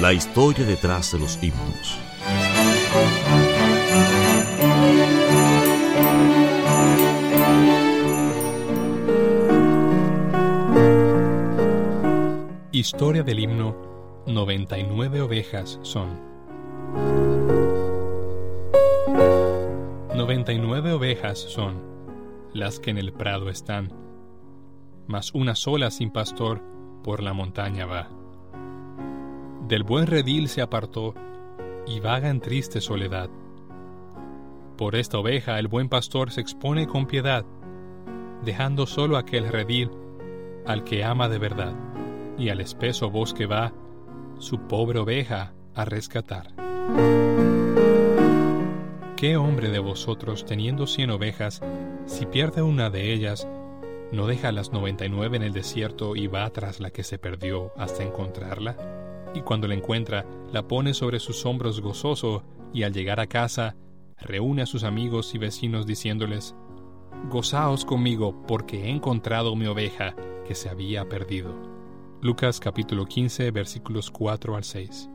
La historia detrás de los himnos. Historia del himno 99 ovejas son. 99 ovejas son las que en el prado están, mas una sola sin pastor por la montaña va. Del buen redil se apartó y vaga en triste soledad. Por esta oveja el buen pastor se expone con piedad, dejando solo aquel redil al que ama de verdad, y al espeso bosque va su pobre oveja a rescatar. ¿Qué hombre de vosotros, teniendo cien ovejas, si pierde una de ellas, no deja las noventa y nueve en el desierto y va tras la que se perdió hasta encontrarla? Y cuando la encuentra, la pone sobre sus hombros gozoso, y al llegar a casa, reúne a sus amigos y vecinos diciéndoles, Gozaos conmigo, porque he encontrado mi oveja que se había perdido. Lucas capítulo 15 versículos 4 al 6.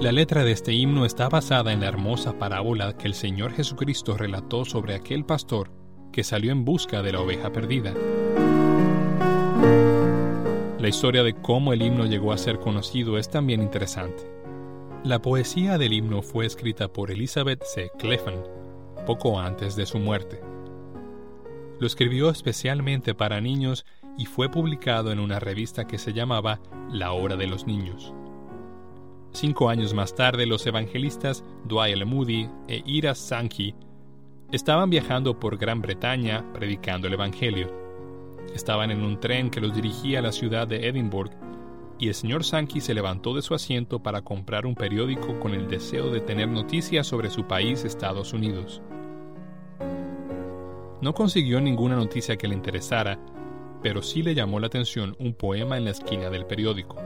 La letra de este himno está basada en la hermosa parábola que el Señor Jesucristo relató sobre aquel pastor que salió en busca de la oveja perdida. La historia de cómo el himno llegó a ser conocido es también interesante. La poesía del himno fue escrita por Elizabeth C. Cleffen poco antes de su muerte. Lo escribió especialmente para niños y fue publicado en una revista que se llamaba La Hora de los Niños. Cinco años más tarde, los evangelistas Dwight Moody e Ira Sankey estaban viajando por Gran Bretaña predicando el Evangelio. Estaban en un tren que los dirigía a la ciudad de Edinburgh y el señor Sankey se levantó de su asiento para comprar un periódico con el deseo de tener noticias sobre su país, Estados Unidos. No consiguió ninguna noticia que le interesara, pero sí le llamó la atención un poema en la esquina del periódico.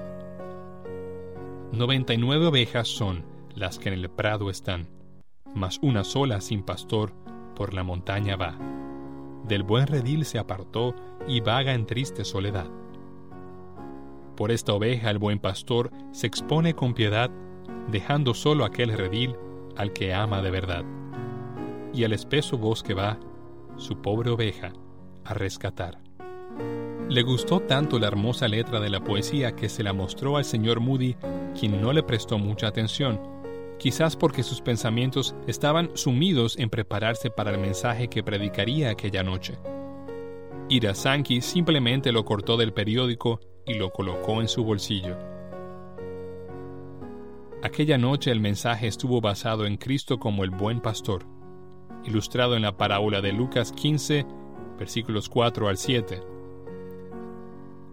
99 ovejas son las que en el prado están, mas una sola sin pastor por la montaña va. Del buen redil se apartó y vaga en triste soledad. Por esta oveja el buen pastor se expone con piedad, dejando solo aquel redil al que ama de verdad. Y al espeso bosque va su pobre oveja a rescatar. Le gustó tanto la hermosa letra de la poesía que se la mostró al señor Moody, quien no le prestó mucha atención, quizás porque sus pensamientos estaban sumidos en prepararse para el mensaje que predicaría aquella noche. Ira Sankey simplemente lo cortó del periódico y lo colocó en su bolsillo. Aquella noche el mensaje estuvo basado en Cristo como el buen pastor, ilustrado en la parábola de Lucas 15, versículos 4 al 7.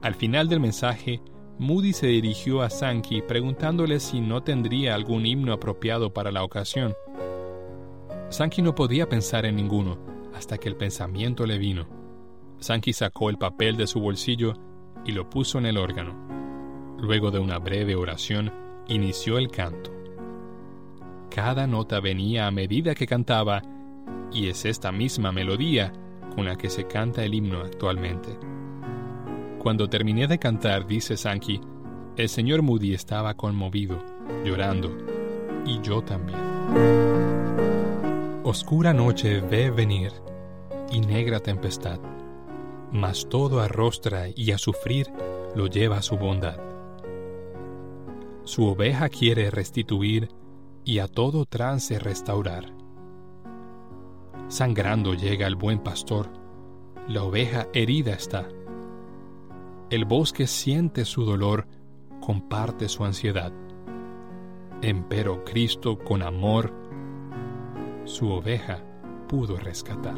Al final del mensaje, Moody se dirigió a Sankey preguntándole si no tendría algún himno apropiado para la ocasión. Sankey no podía pensar en ninguno hasta que el pensamiento le vino. Sankey sacó el papel de su bolsillo y lo puso en el órgano. Luego de una breve oración, inició el canto. Cada nota venía a medida que cantaba y es esta misma melodía con la que se canta el himno actualmente. Cuando terminé de cantar, dice Sankey, el señor Moody estaba conmovido, llorando, y yo también. Oscura noche ve venir y negra tempestad, mas todo arrostra y a sufrir lo lleva su bondad. Su oveja quiere restituir y a todo trance restaurar. Sangrando llega el buen pastor, la oveja herida está. El bosque siente su dolor, comparte su ansiedad. Empero Cristo con amor su oveja pudo rescatar.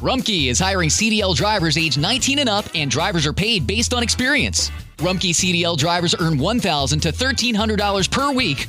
Rumkey is hiring CDL drivers age 19 and up, and drivers are paid based on experience. Rumkey CDL drivers earn $1,000 to $1,300 per week